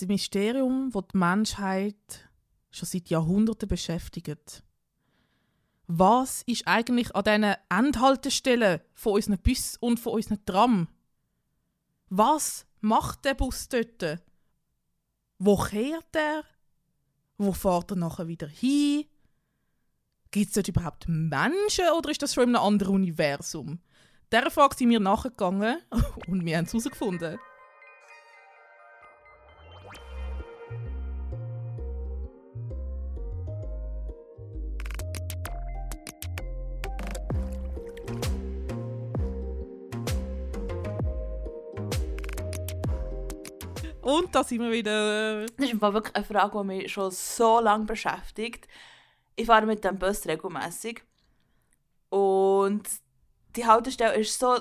Ein Mysterium, das die Menschheit schon seit Jahrhunderten beschäftigt. Was ist eigentlich an diesen Endhaltestellen von unseren Bus und von unseren Tram? Was macht der Bus dort? Wo kehrt er? Wo fährt er nachher wieder hin? Gibt es dort überhaupt Menschen oder ist das schon in einem anderen Universum? Dieser Frage sind wir nachgegangen und wir haben es herausgefunden. Und da sind wir wieder. Das ist wirklich eine Frage, die mich schon so lange beschäftigt. Ich fahre mit dem Bus regelmäßig und die Haltestelle ist so,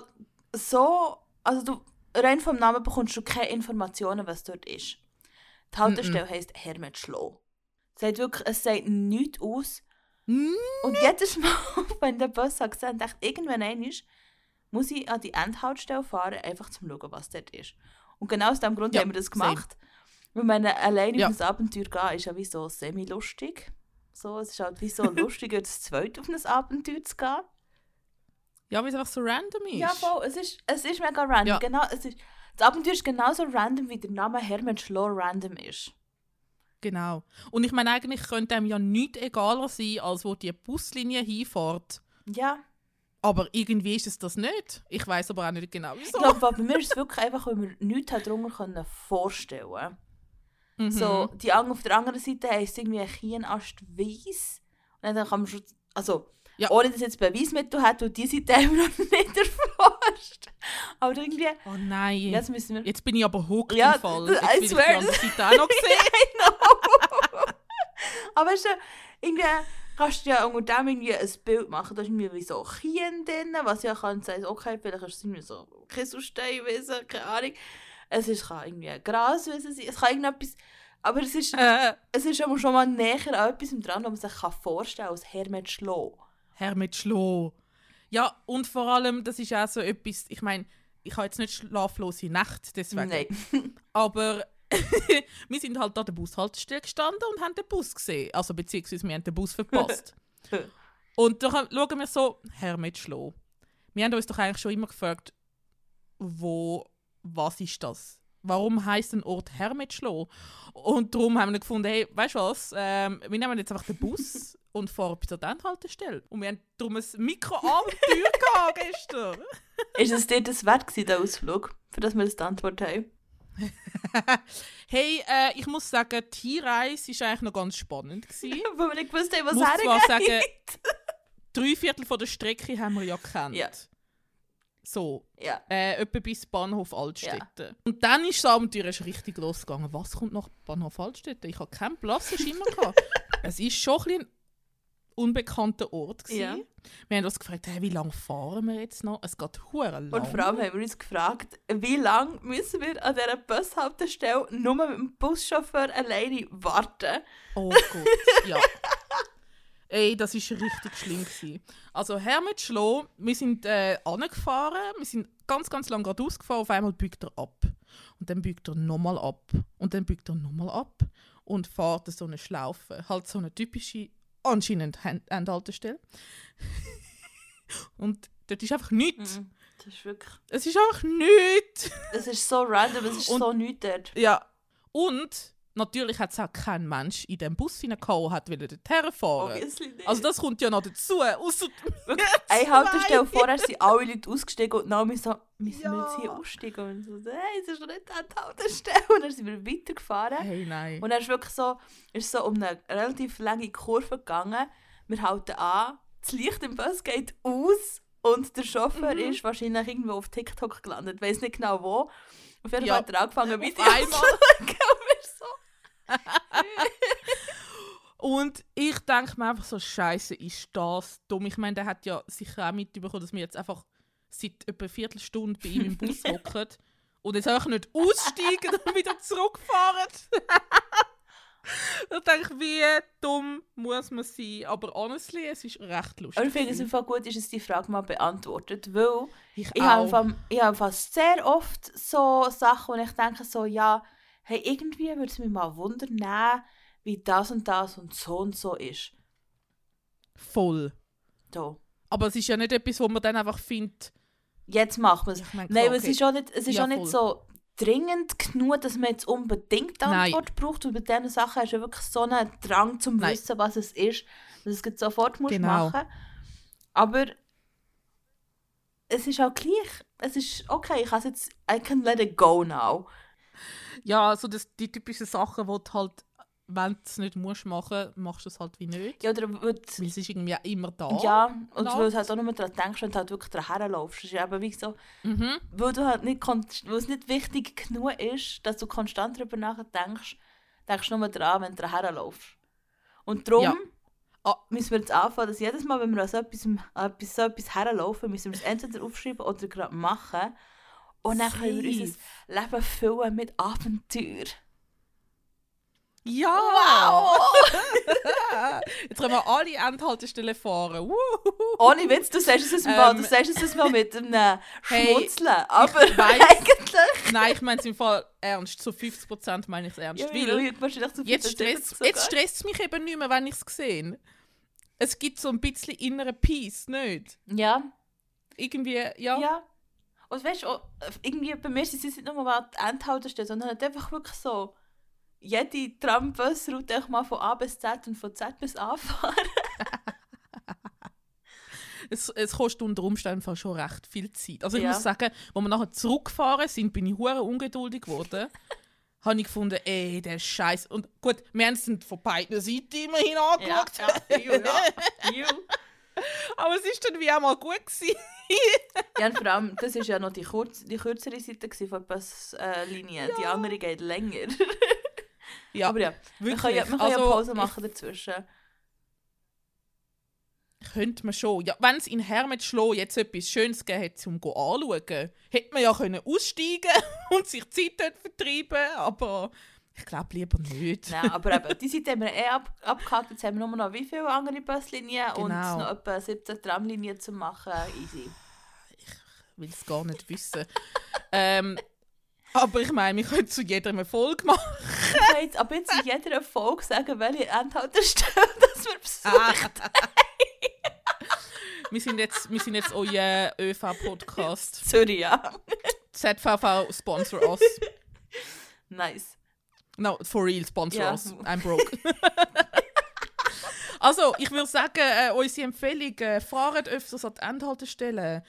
so, also du rein vom Namen bekommst du keine Informationen, was dort ist. Die Haltestelle mm -mm. heisst Hermet Schloh. Es sagt wirklich, es sagt nichts aus. Mm. Und jedes Mal, wenn der Bus hat gesehen, dachte irgendwann einmal, muss ich an die Endhaltestelle fahren, einfach zum schauen, was dort ist. Und genau aus diesem Grund ja, haben wir das gemacht. Same. Weil man alleine ja. auf ein Abenteuer gehen, ist ja wie so semi-lustig. So, es ist halt wie so lustiger, das zweite auf ein Abenteuer zu gehen. Ja, weil es einfach so random ist. Ja, voll. Es ist, es ist mega random. Ja. Genau, es ist, das Abenteuer ist genauso random, wie der Name Hermann Schloh random ist. Genau. Und ich meine, eigentlich könnte einem ja nichts egaler sein, als wo die Buslinie hinfährt. Ja. Aber irgendwie ist es das nicht. Ich weiß aber auch nicht genau wieso. Ich glaube, bei mir ist es wirklich einfach, weil wir nichts darunter vorstellen können. Mhm. So, die auf der anderen Seite heisst irgendwie ein Kienast weiss. Und dann kann man schon, also, ja. ohne dass jetzt Beweismittel hat, und die Seite haben wir noch nicht erforscht. Aber irgendwie... Oh nein. Jetzt, müssen wir, jetzt bin ich aber hooked ja, im Fall. Jetzt will ich die andere Seite auch noch sehen. aber weißt du, irgendwie kannst du ja unter dem irgendwie ein Bild machen. Da ist irgendwie so Kien drin, was ja kann sein, okay, vielleicht ist es irgendwie so Kieselsteinwesen, keine Ahnung. Es ist, kann irgendwie Graswesen sein, es kann irgendetwas... Aber es ist, äh. es ist aber schon mal näher an etwas dran, was man sich kann vorstellen kann, als Hermet Schloh. Hermet Schloh. Ja, und vor allem, das ist auch so etwas, ich meine, ich habe jetzt nicht schlaflose Nacht deswegen. Nein. aber wir sind halt an der Bushaltestelle gestanden und haben den Bus gesehen. Also beziehungsweise wir haben den Bus verpasst. und dann schauen wir so, Hermet Schloh. Wir haben uns doch eigentlich schon immer gefragt, wo, was ist das? Warum heißt ein Ort Hermetschloh? Und darum haben wir gefunden, hey, weißt du was, ähm, wir nehmen jetzt einfach den Bus und fahren bis zur Endhaltestelle. Und wir haben darum ein Mikroabenteuer gestern. ist es dir das wert gewesen, der Ausflug, für das wir das die Antwort haben? hey, äh, ich muss sagen, die Reise war eigentlich noch ganz spannend. Gewesen. Weil wir nicht gewusst haben, was muss zwar sagen, drei Viertel von der Strecke haben wir ja gekannt. Ja. So, ja. äh, etwa bis Bahnhof Altstädte. Ja. Und dann ist das Abenteuer richtig losgegangen. Was kommt nach Bahnhof Altstädte? Ich habe keinen blassen Schimmer gehabt. es ist schon ein, ein unbekannter Ort Ja. Wir haben uns gefragt, hey, wie lange fahren wir jetzt noch? Es geht hure lang. Und vor allem haben wir uns gefragt, wie lange müssen wir an dieser Bushaltestelle nur mit dem Buschauffeur alleine warten? Oh Gott, ja. Ey, das war richtig schlimm. Gewesen. Also Hermet Schloh, wir sind äh, angefahren, wir sind ganz, ganz lang geradeaus gefahren, auf einmal biegt er ab. Und dann biegt er nochmal ab. Und dann biegt er nochmal ab. Und fährt so eine Schlaufe. Halt so eine typische, anscheinend Endhaltestelle. und dort ist einfach nichts. Mhm, das ist wirklich... Es ist einfach nichts. Es ist so random, es ist und, so nichts dort. Ja. Und Natürlich hat es auch kein Mensch in dem Bus hineingehauen, hat dort herfahren. Also das kommt ja noch dazu. Ausser Eine Haltestelle vorher sind alle Leute ausgestiegen und dann so, müssen ja. wir jetzt hier aussteigen? Und so, nein, es ist nicht die Haltestelle. Und dann sind wir weitergefahren. Hey, nein. Und dann ist wirklich so, ist so um eine relativ lange Kurve gegangen. Wir halten an, das Licht im Bus geht aus und der Chauffeur mhm. ist wahrscheinlich irgendwo auf TikTok gelandet. Ich weiß nicht genau wo. Auf jeden Fall ja. hat er angefangen, Videos zu schauen. Und ich denke mir einfach so, Scheiße, ist das dumm. Ich meine, der hat ja sicher auch mitbekommen, dass wir jetzt einfach seit etwa einer Viertelstunde bei ihm im Bus hocken und jetzt einfach nicht aussteigen und wieder zurückfahren. ich denke, wie dumm muss man sein. Aber honestly, es ist recht lustig. Aber ich finde es einfach gut, ist es die Frage mal beantwortet, weil ich, ich habe, fast sehr oft so Sachen, wo ich denke so, ja, hey, irgendwie würde es mich mal wundern, wie das und das und so und so ist. Voll. Da. Aber es ist ja nicht etwas, wo man dann einfach findet, Jetzt macht man es. ich Nein, aber es okay. ist auch nicht, es ist Ja, auch nicht voll. so dringend genug, dass man jetzt unbedingt eine Nein. Antwort braucht. Und bei diesen Sachen hast du wirklich so einen Drang zum Nein. Wissen, was es ist, dass du es sofort musst Genau. machen Aber es ist auch gleich. Es ist okay, ich kann es jetzt, I can let it go now. Ja, so das, die typischen Sachen, wo du halt, wenn du es nicht musst machen, machst du es halt wie nicht. Ja, oder weil es ist irgendwie immer da. ja, und weil du halt auch nur daran denkst, wenn du halt wirklich daran laufst. Ist eben wie so, Mhm. weil, du halt nicht, weil es nicht wichtig genug ist, dass du konstant darüber nachdenkst, denkst du nur daran, wenn du daran laufst. Und darum Ja. ah, müssen wir jetzt anfangen, dass jedes Mal, wenn wir an so etwas, an etwas, so etwas herlaufen, müssen wir es entweder aufschreiben oder gerade machen. Und dann können wir unser Leben füllen mit Abenteuer. Ja! Jetzt können wir alle Endhaltestellen fahren. Ohne Witz, du sagst es mal, Ähm. du sagst es mal mit einem Hey. Aber weiss. eigentlich... Nein, ich meine es im Fall ernst. So 50% meine ich es ernst. Ja, weil wahrscheinlich zu jetzt stresst jetzt stresst es mich eben nicht mehr, wenn ich es sehe. Es gibt so ein bisschen inneren Peace, nicht? Ja, Irgendwie, ja. Ja. Und weißt du, irgendwie bei mir ist es nicht nur mal die Endhaltestelle, sondern halt einfach wirklich so, jede Trambusroute mal von A bis Z und von Z bis A fahren. Es, es kostet unter Umständen schon recht viel Zeit. Also ich Ja. muss sagen, als wir nachher zurückgefahren sind, bin ich hure ungeduldig geworden. habe ich gefunden, ey, der Scheiß. Und gut, wir haben es von beiden Seiten immerhin angeschaut. ja, ja, ja. Aber es ist dann wie auch mal gut gewesen. ja, und vor allem, das war ja noch die, kurz, die kürzere Seite von Bus-Linie. Die andere geht länger. Ja, Aber ja, wir wirklich. können ja, wir können ja Also, Pause machen dazwischen. Könnte man schon. Ja, wenn es in Hermetschloh jetzt etwas Schönes gegeben hätte, um zu anschauen, hätte man ja können aussteigen und sich Zeit dort vertreiben aber ich glaube lieber nicht. Nein, aber eben, die Seite haben wir eh ab, abgehakt. Jetzt haben wir nur noch wie viele andere Buslinien und Genau. noch etwa 17 Tramlinien zu machen. Easy. will es gar nicht wissen. ähm, aber ich meine, wir können zu jeder eine Folge machen. Ich jetzt, aber jetzt in jeder Folge sagen, welche Endhaltestelle dass wir besuchen. wir, sind jetzt, wir sind jetzt euer ÖV-Podcast. Zürich, ja. ZVV sponsor us. Nice. No, for real, sponsor Ja. us. I'm broke. also, ich würde sagen, äh, unsere Empfehlung, äh, fahrt öfters an die Endhaltestellen,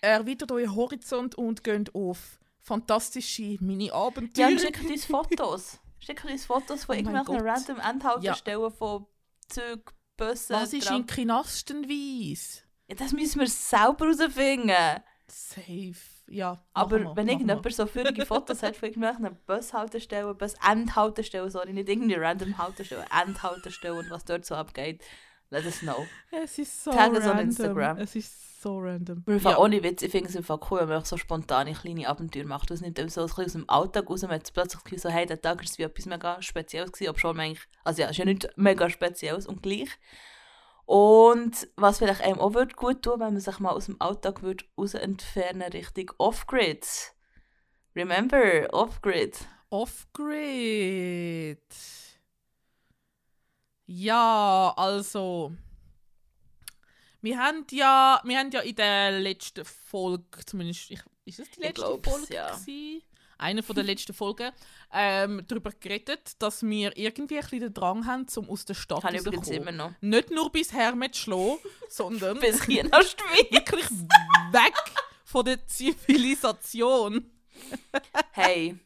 erweitert euren Horizont und geht auf fantastische Ja, Mini-Abenteuer. und schickt uns Fotos. Schickt uns Fotos von Oh irgendwelchen random Endhaltestellen von Zügen, Bussen, Was ist in Kinastenweise? Ja, das müssen wir selber herausfinden. Safe. Ja. Aber wir, wenn irgendjemand so führige Fotos hat von irgendwelchen Bushaltestellen, Bus-Endhaltestellen, sorry, nicht irgendeine random Haltestelle, Endhaltestellen und was dort so abgeht, let us know. Es ist so Tag random. Instagram. Es ist so random. Aber ja. Ohne Witz, ich finde es einfach cool, wenn man auch so spontane kleine Abenteuer macht. Das nimmt einem so ein bisschen aus dem Alltag raus. Man hat plötzlich so, hey, der Tag ist wie etwas mega Spezielles gewesen, aber schon eigentlich, also ja, es ist ja nicht mega Spezielles und gleich. Und was vielleicht einem auch würde gut tun, wenn man sich mal aus dem Alltag würde raus entfernen Richtung Off-Grid. Remember, Off-Grid. Off-Grid. Ja, also. Wir haben ja, wir haben ja in der letzten Folge, zumindest, ich, ist es die letzte Folge? ja. gewesen? Eine von der letzten Folgen, ähm, darüber geredet, dass wir irgendwie ein bisschen den Drang haben, um aus der Stadt immer noch. Nicht nur bis Hermet schlagen, sondern Bis wirklich weg von der Zivilisation. Hey,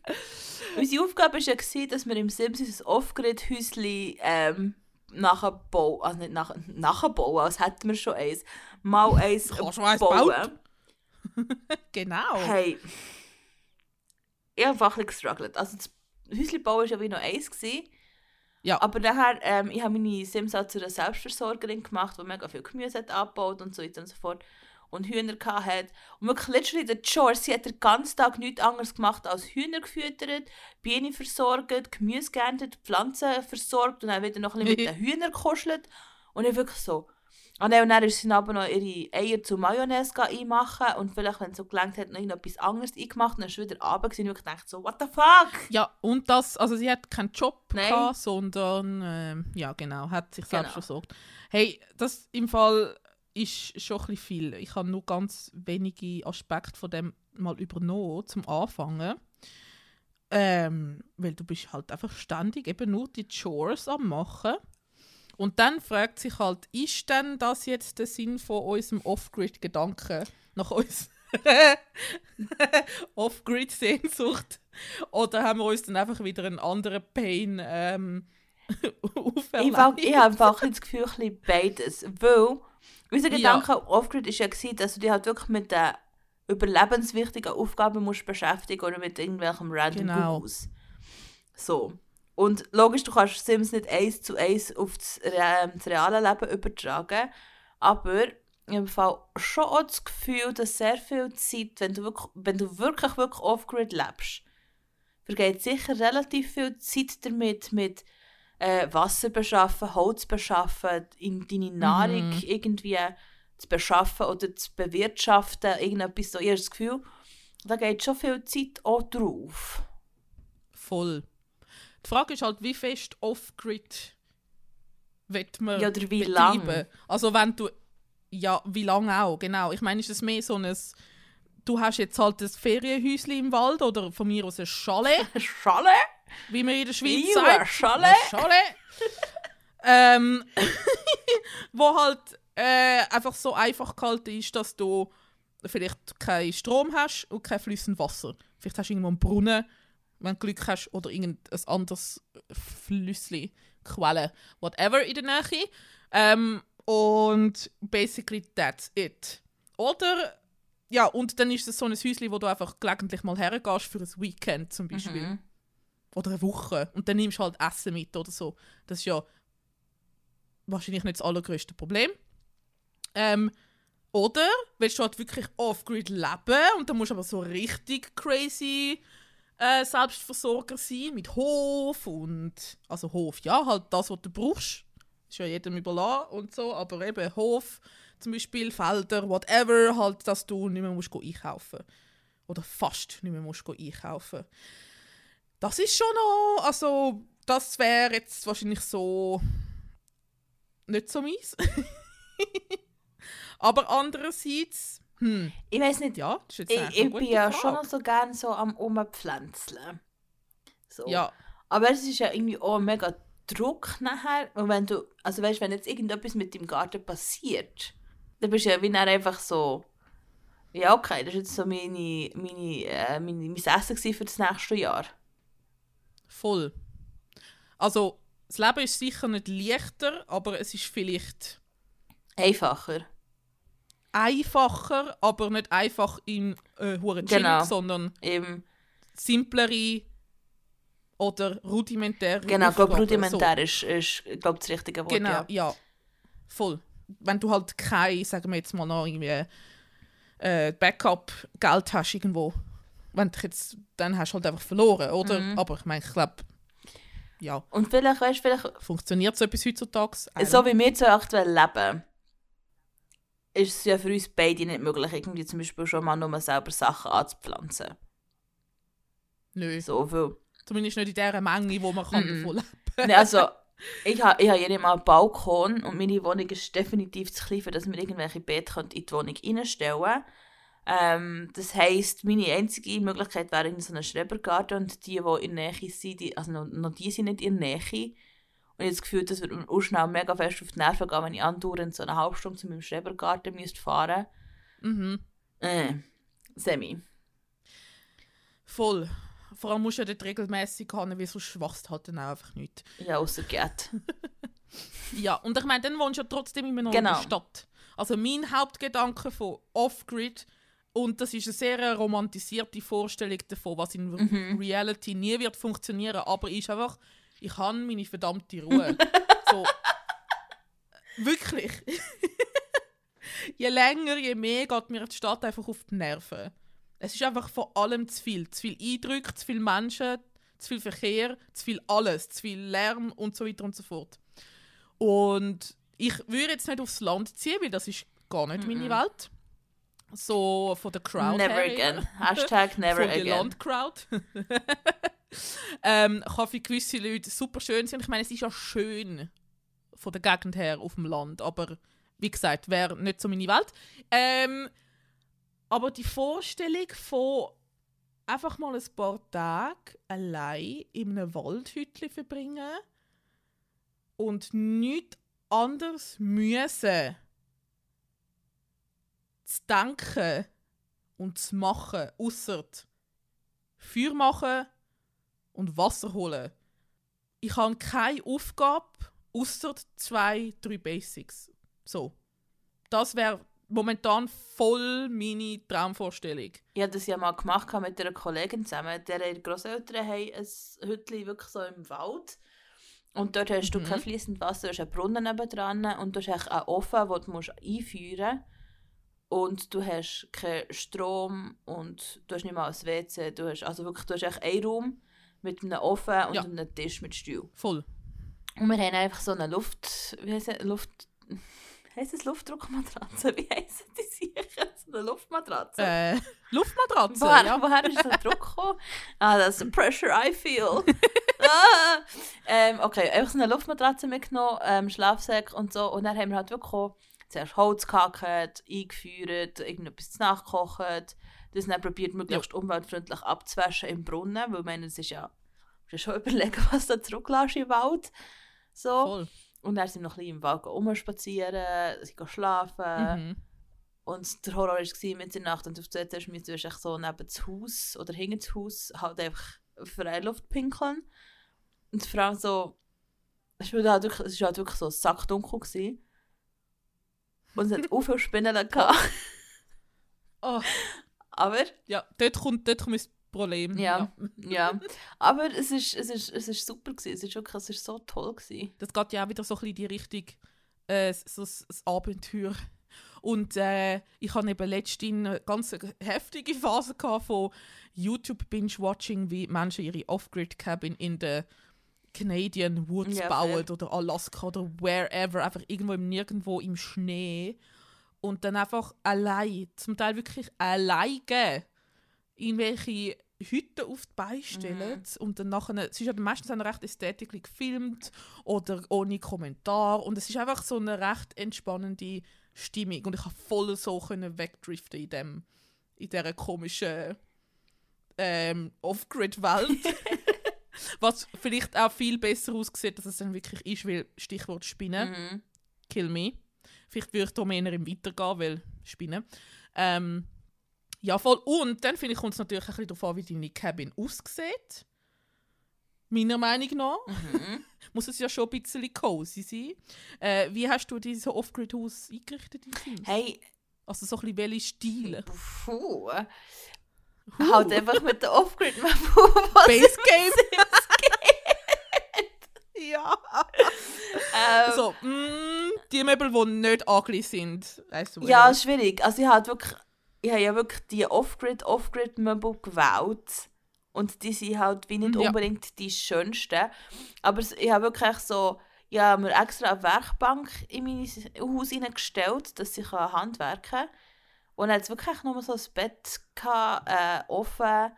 unsere Aufgabe war ja, dass wir im Sims ein Off-Grid-Häuschen ähm, nachbauen, also nicht nach, nachbauen, als hätten wir schon eins, mal eins schon eins bauen. Genau. Hey, ich habe einfach ein gestruggelt. Also das Häuschen bauen war ja wie noch eins. Gewesen. Ja. Aber nachher, ähm, ich habe meine Sims auch zu einer Selbstversorgerin gemacht, die mega viel Gemüse hat abgebaut und so weiter und so fort. Und Hühner hat. Und wirklich literally der Chores, sie hat den ganzen Tag nichts anderes gemacht als Hühner gefüttert, Bienen versorgt, Gemüse geerntet, Pflanzen versorgt und dann wieder noch ein bisschen mit den Hühnern gekuschelt. Und ich wirklich so, Ah nein, und dann ist sie aber noch ihre Eier zu Mayonnaise einmachen und vielleicht, wenn es so gelangt hat, noch etwas anderes eingemacht und dann ist sie wieder runter und ich gedacht so, what the fuck? Ja, und das, also sie hat keinen Job Nein. gehabt, sondern, ähm, ja genau, hat sich selbst Genau. versorgt. Hey, das im Fall ist schon ein bisschen viel. Ich habe nur ganz wenige Aspekte von dem mal übernommen, zum Anfangen. Ähm, weil du bist halt einfach ständig eben nur die Chores am machen. Und dann fragt sich halt, ist denn das jetzt der Sinn von unserem Off-Grid-Gedanken nach uns? Off-Grid-Sehnsucht? Oder haben wir uns dann einfach wieder einen anderen Pain ähm, Ich, auferlegt? fa- ich habe einfach das Gefühl, ein bisschen beides. Weil, unser Ja. Gedanke off-grid war ja, gewesen, dass du dich halt wirklich mit den überlebenswichtigen Aufgaben musst beschäftigen oder mit irgendwelchem random Genau. Gugus. So. Und logisch, du kannst Sims nicht eins zu eins auf das, Re das reale Leben übertragen, aber ich habe im Fall schon auch das Gefühl, dass sehr viel Zeit, wenn du wirklich, wenn du wirklich, wirklich off-grid lebst, vergeht sicher relativ viel Zeit damit, mit äh, Wasser beschaffen, Holz beschaffen, in deine Nahrung Mhm. irgendwie zu beschaffen oder zu bewirtschaften, irgendetwas so. Ich habe das Gefühl, da geht schon viel Zeit auch drauf. Voll. Die Frage ist halt, wie fest off-grid wird man Ja, oder wie betreiben? lang? Also wenn du, ja, wie lange auch, genau. Ich meine, ist es mehr so ein, du hast jetzt halt ein Ferienhäuschen im Wald oder von mir aus ein Chalet, Schale? wie man in der Schweiz Ew, sagt. Chalet? Chalet. ähm, wo halt äh, einfach so einfach gehalten ist, dass du vielleicht keinen Strom hast und kein fließendes Wasser. Vielleicht hast du irgendwo einen Brunnen, wenn du Glück hast, oder irgendein anderes Flüssli, Quelle, whatever in der Nähe. Ähm, und basically that's it. Oder, ja, und dann ist es so ein Häuschen, wo du einfach gelegentlich mal hergehst für ein Weekend zum Beispiel Mhm. oder eine Woche und dann nimmst du halt Essen mit oder so. Das ist ja wahrscheinlich nicht das allergrößte Problem. Ähm, oder willst du halt wirklich off-grid leben und dann musst du aber so richtig crazy äh, Selbstversorger sein mit Hof und also Hof, ja, halt das, was du brauchst. Ist ja jedem überlassen und so, aber eben Hof, zum Beispiel Felder, whatever, halt, dass du nicht mehr musst einkaufen Oder fast nicht mehr musst einkaufen das ist schon noch, also das wäre jetzt wahrscheinlich so nicht so meins. Aber andererseits, hm, Ich weiß nicht, ja, das ist jetzt ich, ich bin ja Frage. schon so gerne so am Umpflanzeln. So. Ja, Aber es ist ja irgendwie auch mega Druck nachher. Und wenn du, also weißt, wenn jetzt irgendetwas mit dem Garten passiert, dann bist du ja wie einfach so, ja okay, das ist jetzt so meine, meine, äh, meine, mein Essen für das nächste Jahr. voll. Also, das Leben ist sicher nicht leichter, aber es ist vielleicht Einfacher. Einfacher, aber nicht einfach in äh, chillig, Genau. sondern Eben, simplere oder rudimentäre genau, glaube, Aufgaben, rudimentär ist, ist glaub, das richtige Wort. Genau, Ja. ja. Voll. Wenn du halt kein, sagen wir jetzt mal noch irgendwie äh, Backup-Geld hast irgendwo, wenn du jetzt, dann hast du halt einfach verloren, oder? Mhm. Aber ich meine, ich glaube, ja, Und vielleicht, weißt du, vielleicht funktioniert so etwas heutzutage? So wie wir zwei aktuell leben, ist es ja für uns beide nicht möglich, irgendwie zum Beispiel schon mal nur selber Sachen anzupflanzen. Nö, So viel. zumindest nicht in dieser Menge, wo man kann davon leben nee, also, ich habe ich ha nicht mal einen Balkon und meine Wohnung ist definitiv zu klein, dass wir irgendwelche Beete können in die Wohnung reinstellen ähm, Das heisst, meine einzige Möglichkeit wäre in so einem Schrebergarten und die, die in der Nähe sind, die, also noch, noch die sind nicht in der Nähe. Und ich habe das Gefühl, das würde mir auch schnell mega fest auf die Nerven gehen, wenn ich andauernd so eine halbe Stunde zu meinem Schrebergarten müsste fahren Mhm. Äh, semi. Voll. Vor allem musst du ja dort regelmässig haben, weil sonst wachst halt dann auch einfach nicht. Ja, außer geht. Ja, und ich meine, dann wohnst du ja trotzdem immer noch in Genau. der Stadt. Also mein Hauptgedanke von Off-Grid, und das ist eine sehr romantisierte Vorstellung davon, was in Mhm. Reality nie wird funktionieren, aber ist einfach, ich habe meine verdammte Ruhe. so, wirklich. je länger, je mehr geht mir die Stadt einfach auf die Nerven. Es ist einfach von allem zu viel. Zu viel Eindrücke, zu viele Menschen, zu viel Verkehr, zu viel alles, zu viel Lärm und so weiter und so fort. Und Ich würde jetzt nicht aufs Land ziehen, weil das ist gar nicht meine Mhm. Welt. So von der Crowd Never her. again. Hashtag never von der again. Landcrowd. ähm, kann für gewisse Leute super schön sein. Ich meine, es ist ja schön von der Gegend her auf dem Land. Aber wie gesagt, wäre nicht so meine Welt. Ähm, aber die Vorstellung von einfach mal ein paar Tage allein in einem Waldhütchen verbringen und nichts anderes müssen zu denken und zu machen, außer Feuer machen und Wasser holen. Ich habe keine Aufgabe, außer zwei, drei Basics. So. Das wäre momentan voll meine Traumvorstellung. Ich habe das ja mal gemacht mit einer Kollegin zusammen. Deren Großeltern haben ein Hütchen wirklich so im Wald. Und dort hast du Mhm. kein fließendes Wasser, du hast einen Brunnen nebendran und du hast einen Ofen, den du musst einführen musst. Und du hast keinen Strom und du hast nicht mal ein WC. Du hast, also wirklich, du hast echt einen Raum mit einem Ofen und Ja. einem Tisch mit Stuhl. Voll. Und wir haben einfach so eine Luft... Wie heisst es? Luft... Heisst es Luftdruckmatratze? Wie heisst die sicher? So eine Luftmatratze? Äh, Luftmatratze, Woher, ja. woher ist der Druck gekommen? Ah, das ist the pressure I feel. ah. ähm, okay, einfach so eine Luftmatratze mitgenommen, ähm, Schlafsack und so. Und dann haben wir halt wirklich auch zuerst Holz gehackt, eingeführt, irgendetwas nachgekocht. Das dann probiert, möglichst umweltfreundlich abzuwaschen im Brunnen, weil ich meine, es ist ja... Musst schon überlegen, was du zurücklässt im Wald. So. Voll. Und dann sind wir noch ein bisschen im Wald rumspazieren, sie schlafen. Mhm. Und der Horror war mit der Nacht und auf der Seite musst du echt so neben das Haus oder hinter das Haus halt einfach Freiluft pinkeln. Und vor allem so, es war halt wirklich, es war halt wirklich so sackdunkel. Gewesen. Und es hat auch viele Spinnen gehabt. Oh, Aber, ja, dort kommt, dort kommt das Problem. ja, ja. Aber es ist, es ist, es ist super gewesen. Es ist wirklich, es ist so toll gewesen. Das geht ja auch wieder so ein bisschen in die Richtung äh, so das, das Abenteuer. Und äh, ich hatte eben letztens eine ganz heftige Phase von YouTube-Binge-Watching, wie Menschen ihre Off-Grid-Cabin in den Canadian Woods Ja, bauen fair. oder Alaska oder wherever, einfach irgendwo im Nirgendwo im Schnee. Und dann einfach allein, zum Teil wirklich alleine, irgendwelche Hütten auf die Beine stellen und dann nachher, es ist ja meistens auch recht ästhetisch gefilmt oder ohne Kommentar und es ist einfach so eine recht entspannende Stimmung und ich habe voll so können wegdriften in dem in dieser komischen ähm, Off-Grid-Welt. Was vielleicht auch viel besser aussieht, als es dann wirklich ist, weil Stichwort Spinnen, Mhm. kill me. Vielleicht würde ich da mehr im Weitergehen, weil Spinnen. Ähm, ja, voll. Und dann finde ich, kommt es natürlich ein bisschen darauf an, wie deine Cabin aussieht. Meiner Meinung nach. Mhm. Muss es ja schon ein bisschen cozy sein. Äh, wie hast du dieses Off-Grid-Haus eingerichtet? Hey, Also so ein bisschen welche Stile? puh. Huh. Halt einfach mit der Off-Grid-Map. Base Game? ja. ähm, So, mm, die Möbel, die nicht angelegt sind. Du, Ja, schwierig. Also ich habe wirklich, ich habe ja wirklich die Off-Grid, Off-Grid-Möbel gewählt. Und die sind halt wie nicht Ja. unbedingt die schönsten. Aber ich habe wirklich so, ich habe mir extra eine Werkbank in mein Haus hineingestellt, dass ich handwerken kann. Und dann hat es wirklich nur so ein Bett, gehabt, äh, offen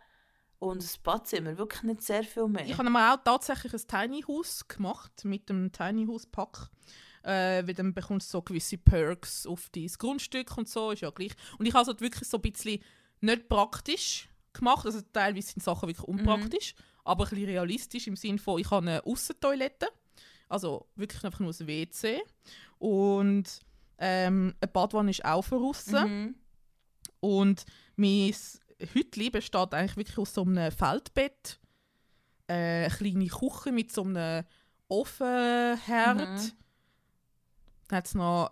und ein Badzimmer. Wirklich nicht sehr viel mehr. Ich habe mir auch tatsächlich ein Tiny House gemacht mit dem Tiny House Pack. Äh, weil dann bekommst du so gewisse Perks auf dein Grundstück und so, ist ja gleich. Und ich habe es halt wirklich so ein bisschen nicht praktisch gemacht, also teilweise sind Sachen wirklich unpraktisch, aber ein bisschen realistisch im Sinne von, ich habe eine Aussentoilette, also wirklich einfach nur ein WC und ähm, eine Badwanne ist auch draussen. Mhm. Und mein Hütli besteht eigentlich wirklich aus so einem Feldbett, äh, eine kleine Küche mit so einem Ofenherd. Mhm. Dann hat es noch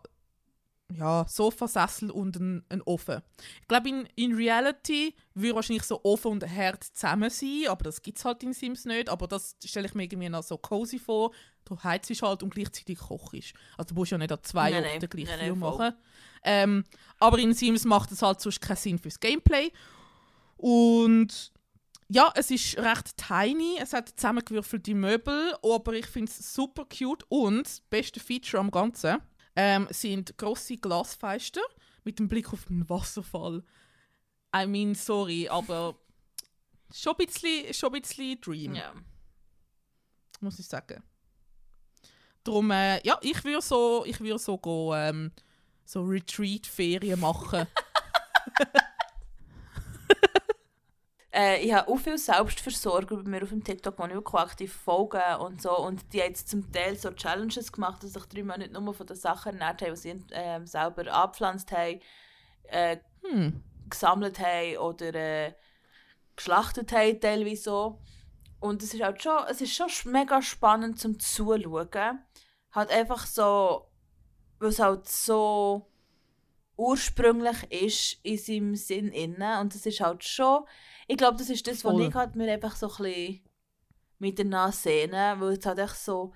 ja, Sofasessel und einen, Ofen. Ich glaube, in, in Reality würde wahrscheinlich so Ofen und Herd zusammen sein, aber das gibt es halt in Sims nicht. Aber das stelle ich mir irgendwie noch so cozy vor. Du heizt halt und gleichzeitig kochst. Also du musst ja nicht an zwei Nein, Orten gleich viel machen. Ähm, aber in Sims macht es halt sonst keinen Sinn fürs Gameplay. Und ja, es ist recht tiny. Es hat zusammengewürfelte Möbel, aber ich finde es super cute. Und das beste Feature am Ganzen, ähm, sind grosse Glasfenster mit dem Blick auf den Wasserfall. I mean, sorry, aber schon ein bisschen, schon ein bisschen Dream, Ja. muss ich sagen. Darum, äh, ja, ich würde so, ich würde so go, ähm, so Retreat-Ferien machen. Äh, ich habe auch viele Selbstversorger bei mir auf dem TikTok, die ich wirklich aktiv folge und so. Und die haben jetzt zum Teil so Challenges gemacht, dass sich drei Monate nur von den Sachen ernährt haben, die sie ähm, selber abgepflanzt haben, äh, Hm. gesammelt haben oder äh, geschlachtet haben, teilweise so. Und es ist halt schon, es ist schon sch- mega spannend zum Zuschauen. Halt einfach so, weil es halt so ursprünglich ist in seinem Sinn innen. Und es ist halt schon, ich glaube, das ist das, was Voll. ich halt mir einfach so ein bisschen mit der Nase sehne, weil es halt echt so,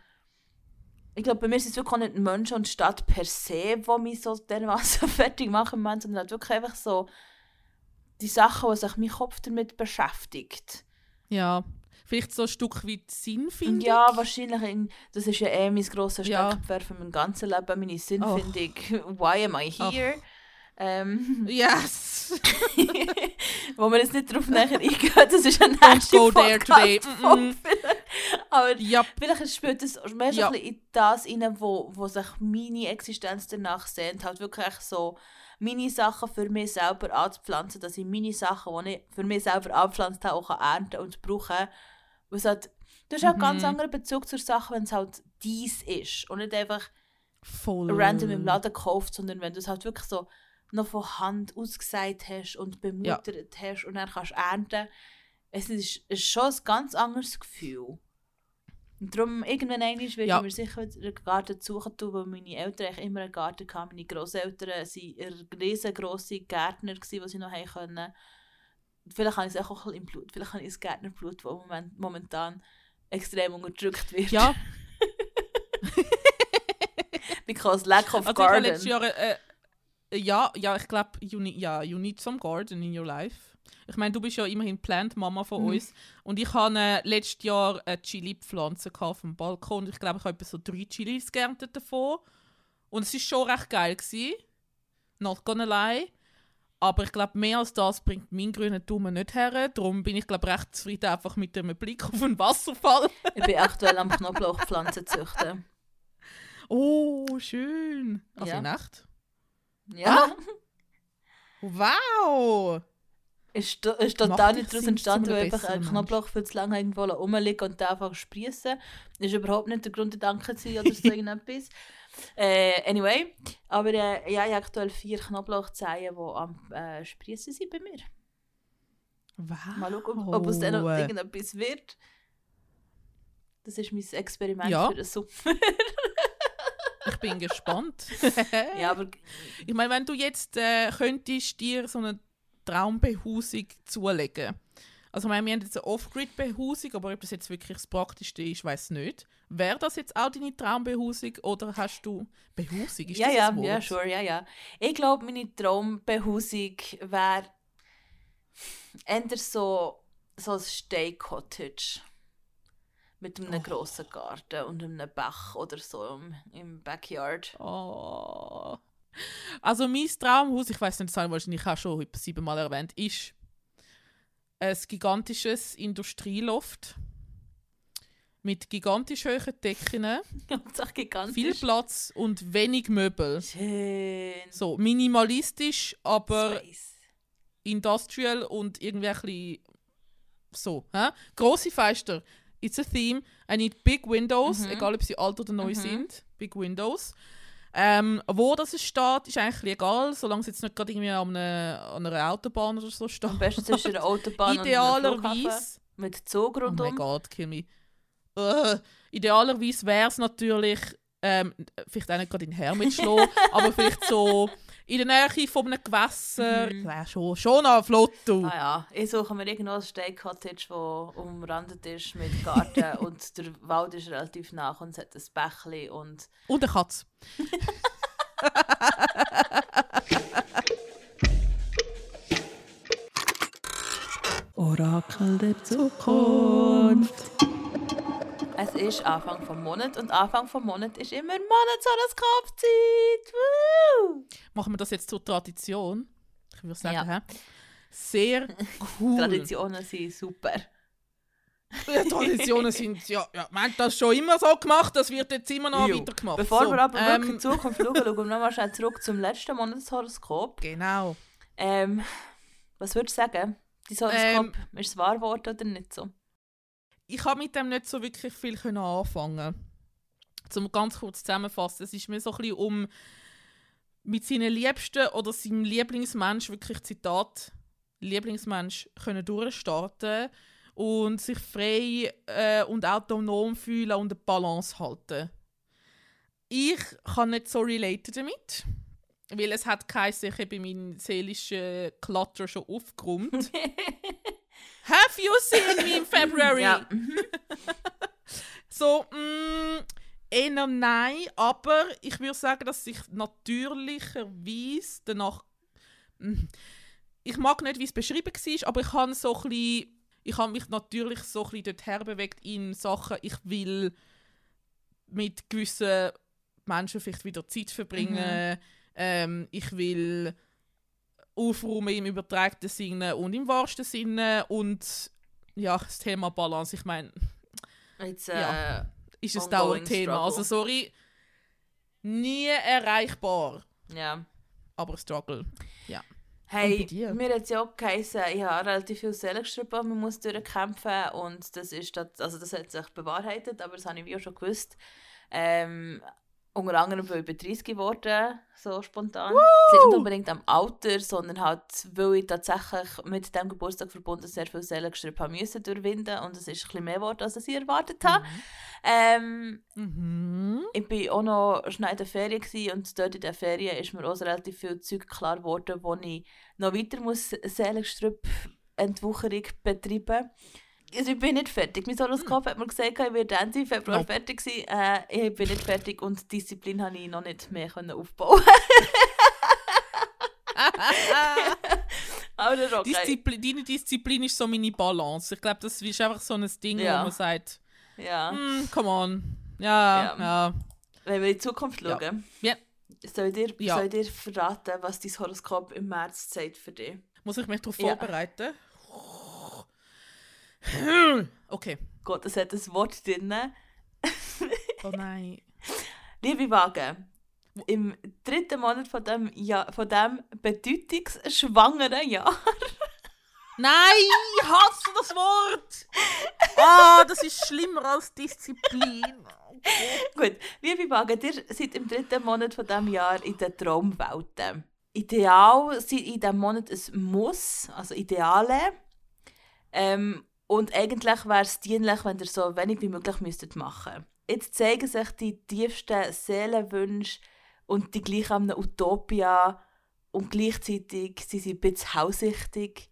ich glaube, bei mir ist es wirklich auch nicht Mensch und Stadt per se, die mich so dermaßen fertig machen, Moment, sondern halt wirklich einfach so die Sachen, wo sich mein Kopf damit beschäftigt. Ja, vielleicht so ein Stück weit Sinnfindung. Ja, wahrscheinlich. In, das ist ja eh mein grosser Ja. Steckenpferd für mein ganzes Leben, meine Sinnfindung. Why am I here? Ähm, Yes! wo wir jetzt nicht darauf näher eingehen, das ist ein Don't nächster go there today. Aber ja, vielleicht spielt es mehr ein bisschen in das rein, wo, wo sich meine Existenz danach sehnt. Halt wirklich so meine Sachen für mich selber anzupflanzen, dass ich meine Sachen, die ich für mich selber angepflanzt habe, auch ernten und brauchen kann. Halt, du hast auch einen ganz Mhm. anderen Bezug zur Sache, wenn es halt dies ist und nicht einfach voll. random im Laden gekauft, sondern wenn du es halt wirklich so noch von Hand ausgesät hast und bemuttert hast und dann kannst du ernten. Es ist, ist schon ein ganz anderes Gefühl. Und darum, irgendwann einmal werde Ja. ich mir sicher einen Garten suchen tun, weil meine Eltern immer einen Garten hatten. Meine Grosseltern waren riesengrosse Gärtner, die sie noch haben können. Vielleicht habe ich es auch ein bisschen im Blut. Vielleicht habe ich ein Gärtnerblut, das moment, momentan extrem unterdrückt wird. Ja, Because lack of also ich habe garden. letztes Jahr, äh, ja, ja, ich glaube, you, need- ja, you need some garden in your life. Ich meine, du bist ja immerhin Plant Mama von Mhm. uns. Und ich hatte äh, letztes Jahr eine Chili-Pflanze auf dem Balkon. Ich glaube, ich habe etwa so drei Chilis geerntet davon. Und es war schon recht geil. Gewesen. Not gonna lie. Aber ich glaube, mehr als das bringt mein grüner Daumen nicht her. Darum bin ich, glaube recht zufrieden einfach mit einem Blick auf einen Wasserfall. Ich bin aktuell am Knoblauchpflanzen züchten. Oh, schön. Also Ja. in echt? Ja. Wow! Ist, to- ist total nicht daraus entstanden, zu weil einfach ein Knoblauch viel zu lange irgendwo rumliegt und der einfach sprießen. Ist überhaupt nicht der Grundgedanke gewesen oder so irgendetwas. Äh, anyway, aber äh, ja, ich habe aktuell vier Knoblauchzehen, die am äh, sprießen sind bei mir. Wow. Mal schauen, ob, ob es dann noch irgendetwas wird. Das ist mein Experiment Ja. für den Sommer. Ich bin gespannt. Ja, aber Ich meine, wenn du jetzt äh, könntest dir so eine Traumbehausung zulegen. Also ich meine, wir haben jetzt eine Off-Grid-Behausung, aber ob das jetzt wirklich das Praktischste ist, weiß nicht. Wäre das jetzt auch deine Traumbehausung oder hast du Behausung? Ist ja, das ja, ein Wort? ja, sure, ja, ja. Ich glaube, meine Traumbehausung wäre eher so, so ein Stay-Cottage. Mit einem Oh. grossen Garten und einem Bach oder so im, im Backyard. Oh. Also mein Traumhaus, ich weiß nicht, das habe ich wahrscheinlich auch schon siebenmal erwähnt, ist ein gigantisches Industrieloft mit gigantisch hohen Decken, Hauptsache viel gigantisch. Platz und wenig Möbel. Schön. So minimalistisch, aber Space. industrial und irgendwie ein bisschen so. Hä? Grosse Fenster. It's a theme. I need big windows, Mhm. egal ob sie alt oder neu Mhm. sind. Big windows. Ähm, wo das es steht, ist eigentlich egal, solange es jetzt nicht gerade irgendwie an einer, an einer Autobahn oder so steht. Am besten zwischen der Autobahn. Idealerweise. Mit Zug Oh mein rundum. Gott, kill me. Äh, idealerweise wäre es natürlich, ähm, vielleicht auch nicht gerade in Hermitschlo, aber vielleicht so in der Nähe von einem Gewässer. Mhm. Wäre schon, schon noch flott, du. Ah ja, ich suche mir irgendwo ein Stay-Cottage, das umrandet ist mit Garten und der Wald ist relativ nah und es hat ein Bächli und Und eine Katze. Orakel der Zukunft. Es ist Anfang vom Monat und Anfang vom Monat ist immer Monatshoroskopzeit. Woo! Machen wir das jetzt zur Tradition? Ich würde sagen, Ja. hä? Sehr cool. Traditionen sind super. Ja, Traditionen sind, ja, ja, wir haben das schon immer so gemacht, das wird jetzt immer noch Jo. weitergemacht. Bevor so, wir aber wirklich in ähm, die Zukunft schauen, schauen wir nochmal schnell zurück zum letzten Monatshoroskop. Genau. Ähm, was würdest du sagen? Dein Horoskop, ist es wahr geworden oder nicht so? Ich habe mit dem nicht so wirklich viel können anfangen. Zum ganz kurz zusammenfassen, es ist mir so ein bisschen um mit seinen Liebsten oder seinem Lieblingsmensch wirklich Zitat Lieblingsmensch können durchstarten und sich frei äh, und autonom fühlen und eine Balance halten. Ich kann nicht so relaten damit, weil es hat geheißen, ich habe meinen seelischen Clutter schon aufgeräumt. Have you seen me in February? Ja. mhm. So, mh, eher nein, aber ich würde sagen, dass ich natürlicherweise danach. Mh, ich mag nicht, wie es beschrieben war, aber ich habe so ein bisschen, ich habe mich natürlich so ein bisschen dorthin bewegt in Sachen, ich will mit gewissen Menschen vielleicht wieder Zeit verbringen. Ähm, ich will aufräumen im übertragenen Sinne und im wahrsten Sinne und ja, das Thema Balance, ich meine, Ja. ist ein Ongoing Dauerthema. struggle. Also sorry, nie erreichbar, ja. aber Struggle. Und Hey, mir hat es ja auch geheißen, ich habe relativ viel Seelengestrüppe, man muss durchkämpfen und das ist, das, also das hat sich bewahrheitet, aber das habe ich auch schon gewusst. Ähm, unter anderem, weil ich bin 30 geworden, so spontan. Es liegt nicht unbedingt am Alter, sondern halt, weil ich tatsächlich mit dem Geburtstag verbunden sehr viel Seelengestrüppe haben müssen durchwinden und es ist ein bisschen mehr geworden, als ich erwartet habe. Ähm, Mhm. ich war auch noch schnell in der Ferien und dort in der Ferien ist mir auch relativ viel Zeug klar geworden, wo ich noch weiter muss Seelengestrüpp Entwucherung betreiben also ich bin nicht fertig. Mein Horoskop hat mir gesagt, ich werde Ende Februar Nope. fertig sein. Äh, ich bin nicht fertig und Disziplin habe ich noch nicht mehr können aufbauen. Aber das ist okay. Disziplin, deine Disziplin ist so meine Balance. Ich glaube, das ist einfach so ein Ding, Ja. wo man sagt, Ja. hm, come on. Ja, Ja. ja. Wenn wir in die Zukunft schauen, Ja. soll, ich dir, Ja. soll ich dir verraten, was dein Horoskop im März sagt für dich? Muss ich mich darauf vorbereiten? Okay. Gott, es hat ein Wort drin. Oh nein. Liebe Wagen, im dritten Monat von dem, Jahr, von dem bedeutungsschwangeren Jahr Nein, ich hasse das Wort. Ah, das ist schlimmer als Disziplin. Gut, liebe Wagen, ihr seid im dritten Monat von diesem Jahr in den Traumwelten. Ideal sind in diesem Monat ein Muss, also Ideale. Ähm, und eigentlich wäre es dienlich, wenn ihr so wenig wie möglich müsstet machen. Jetzt zeigen sich die tiefsten Seelenwünsche und die gleich an einer Utopia und gleichzeitig sind sie ein bisschen hausichtig.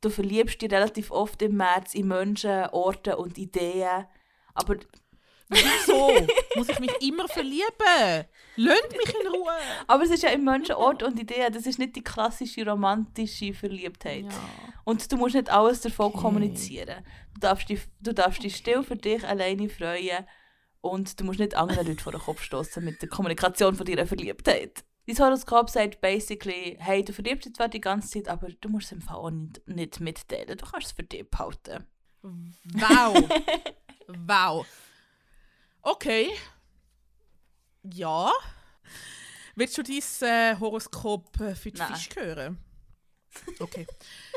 Du verliebst dich relativ oft im März in Menschen, Orte und Ideen. Aber Wieso? Muss ich mich immer verlieben? Lasst mich in Ruhe. Aber es ist ja im Menschen Ort und Idee, das ist nicht die klassische romantische Verliebtheit. Ja. Und du musst nicht alles davon Okay. kommunizieren. Du darfst, dich, du darfst dich still für dich alleine freuen und du musst nicht anderen Leuten vor den Kopf stoßen mit der Kommunikation von deiner Verliebtheit. Dein Horoskop sagt basically, hey, du verliebst dich zwar die ganze Zeit, aber du musst es im Fall auch nicht, nicht mitteilen. Du kannst es für dich behalten. Wow. wow. Okay. Ja. Willst du dein äh, Horoskop äh, für die Nein. Fisch hören? Okay.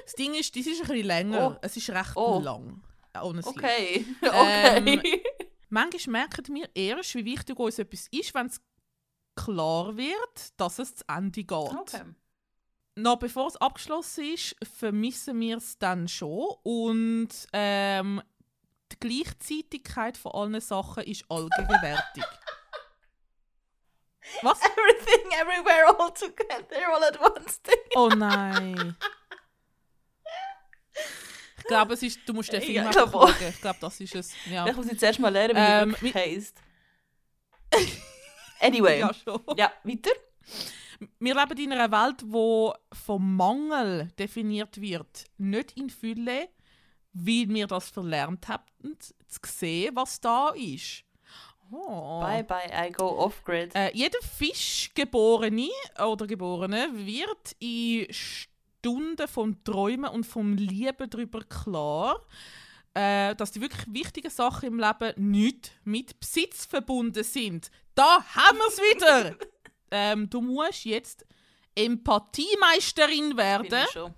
Das Ding ist, das ist ein bisschen länger. Oh. Es ist recht Oh. lang. Honestly. Okay, Ähm, okay. Manchmal merken wir erst, wie wichtig uns etwas ist, wenn es klar wird, dass es zu Ende geht. okay. Noch bevor es abgeschlossen ist, vermissen wir es dann schon. Und ähm, die Gleichzeitigkeit von allen Sachen ist allgegenwärtig. Was? Everything, everywhere, all together, all at once. Oh nein. Ich glaube, es ist, du musst den Film ich einfach schauen. Ich glaube, das ist es. Ja, Ich muss jetzt erst mal lernen, wie Ähm, wirklich heisst. Anyway. ja schon. Ja, weiter. Wir leben in einer Welt, wo vom Mangel definiert wird. Nicht in Fülle, weil wir das verlernt haben, zu sehen, was da ist. Oh. Bye bye, I go off-grid. Äh, jeder Fischgeborene oder Geborene wird in Stunden vom Träumen und vom Lieben darüber klar, äh, dass die wirklich wichtigen Sachen im Leben nicht mit Besitz verbunden sind. Da haben wir es wieder! ähm, du musst jetzt Empathiemeisterin Bin werden ich schon.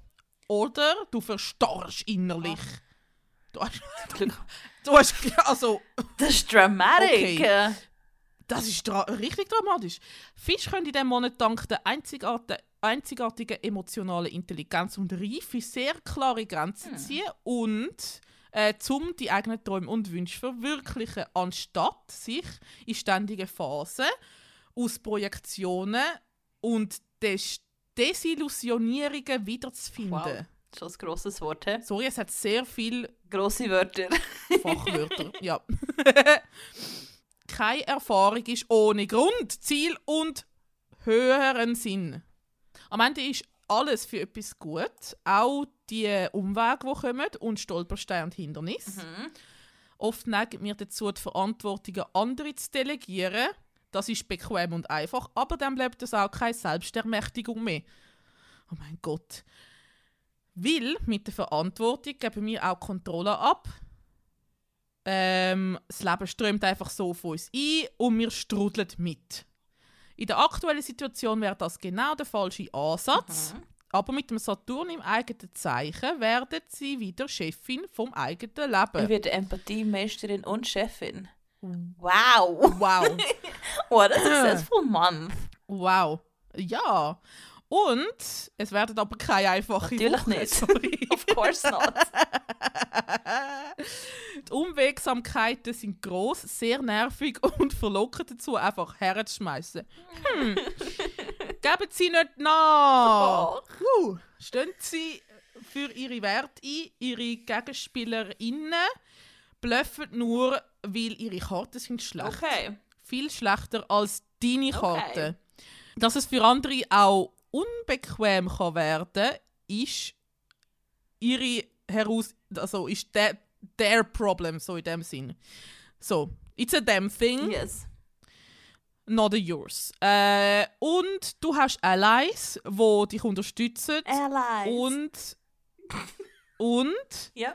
Oder du verstarrst innerlich. Du hast, du hast, also, Das ist dramatic. Okay. das ist dra richtig dramatisch. Fisch können in diesem Monat dank der einzigartigen, einzigartigen emotionalen Intelligenz und Reife sehr klare Grenzen ziehen und äh, zum die eigenen Träume und Wünsche verwirklichen, anstatt sich in ständigen Phasen aus Projektionen und Des Desillusionierungen wiederzufinden. Wow. Schon ein grosses Wort, he? Sorry, es hat sehr viel Grosse Wörter. Fachwörter. ja. Keine Erfahrung ist ohne Grund, Ziel und höheren Sinn. Am Ende ist alles für etwas gut, auch die Umwege, die kommen und Stolpersteine und Hindernisse. Oft neigen wir dazu, die Verantwortung an andere zu delegieren. Das ist bequem und einfach, aber dann bleibt es auch keine Selbstermächtigung mehr. Oh mein Gott. Weil mit der Verantwortung geben wir auch Kontrolle ab. Ähm, das Leben strömt einfach so auf uns ein und wir strudeln mit. In der aktuellen Situation wäre das genau der falsche Ansatz. Aber mit dem Saturn im eigenen Zeichen werden sie wieder Chefin vom eigenen Ich Leben. werde Empathiemeisterin und Chefin. Wow. Wow, What a successful month. wow. Ja. Und es werden aber keine einfache Natürlich Woche. nicht. Sorry. Of course not. Die Unwegsamkeiten sind groß, sehr nervig und verlocken dazu, einfach herzuschmeißen. Hm. Geben Sie nicht nach! Uh, stehen Sie für Ihre Werte ein, Ihre GegenspielerInnen bluffen nur, weil Ihre Karten sind schlecht. Okay. Viel schlechter als deine Okay. Karten. Dass es für andere auch unbequem kann werden ist ihre heraus also ist der their problem so in dem Sinn so it's a them thing Yes. not a yours äh, und du hast Allies wo dich unterstützen Allies. und und Ja.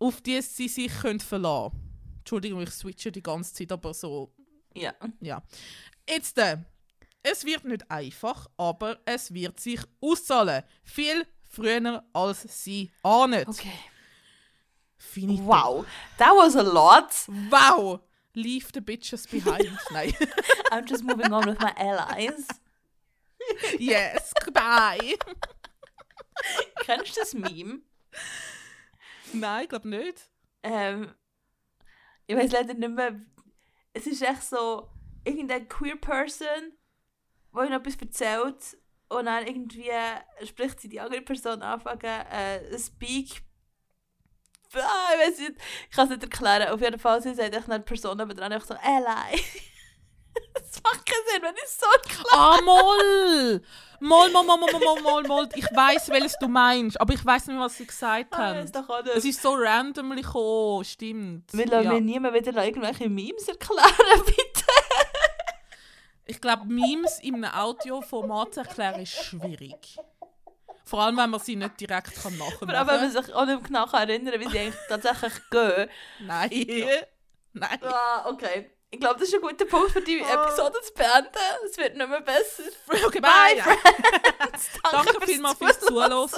Auf die sie sich können verlassen Entschuldigung ich switche die ganze Zeit aber so Ja. Ja. Jetzt, äh, es wird nicht einfach, aber es wird sich auszahlen. Viel früher als sie ahnen. Okay. Finito. Wow. That was a lot. Wow! Leave the bitches behind. Nein. I'm just moving on with my allies. yes, goodbye. Kennst du das Meme? Nein, ich glaube nicht. Ähm, ich weiß leider nicht mehr. Es ist echt so, irgendeine queer Person, die ihnen etwas erzählt und dann irgendwie spricht sie die andere Person anfangen, äh, speak. Ah, ich weiß nicht, ich kann es nicht erklären. Auf jeden Fall, sie sagt eine Person, aber dann einfach so, Ally. das macht keinen Sinn, wenn ich so erkläre. Ah, Moll, Moll, Moll, Moll, Moll, Moll, Moll. Ich weiß, welches du meinst, aber ich weiß nicht mehr, was sie gesagt Ah, haben. weiß doch auch Es ist so randomly gekommen, stimmt. Wir lassen Ja. mir niemand wieder irgendwelche Memes erklären, bitte. Ich glaube, Memes in einem Audioformat zu erklären ist schwierig. Vor allem, wenn man sie nicht direkt kann nachmachen Aber wenn man sich auch nicht genau erinnern kann, wie sie eigentlich tatsächlich gehen. Nein. Nein. Ah, okay. Ich glaube, das ist ein guter Punkt für die Ah. Episode zu beenden. Es wird nicht mehr besser. Okay, Bye, bye. friends. Danke fürs vielmals fürs Zuhören.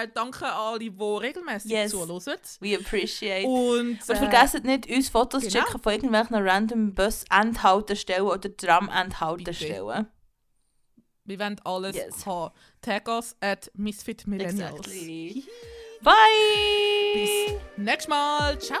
Äh, danke an alle, die regelmäßig Yes. zuhören. We appreciate. Und, Und äh, vergesst nicht, uns Fotos genau. schicken von irgendwelchen random Bus-Endhaltestellen oder Tram-Endhaltestellen. wir wollen alles Yes. haben. Tag us at Misfit Millennials. Exactly. Bye! Bis nächstes Mal. Ciao!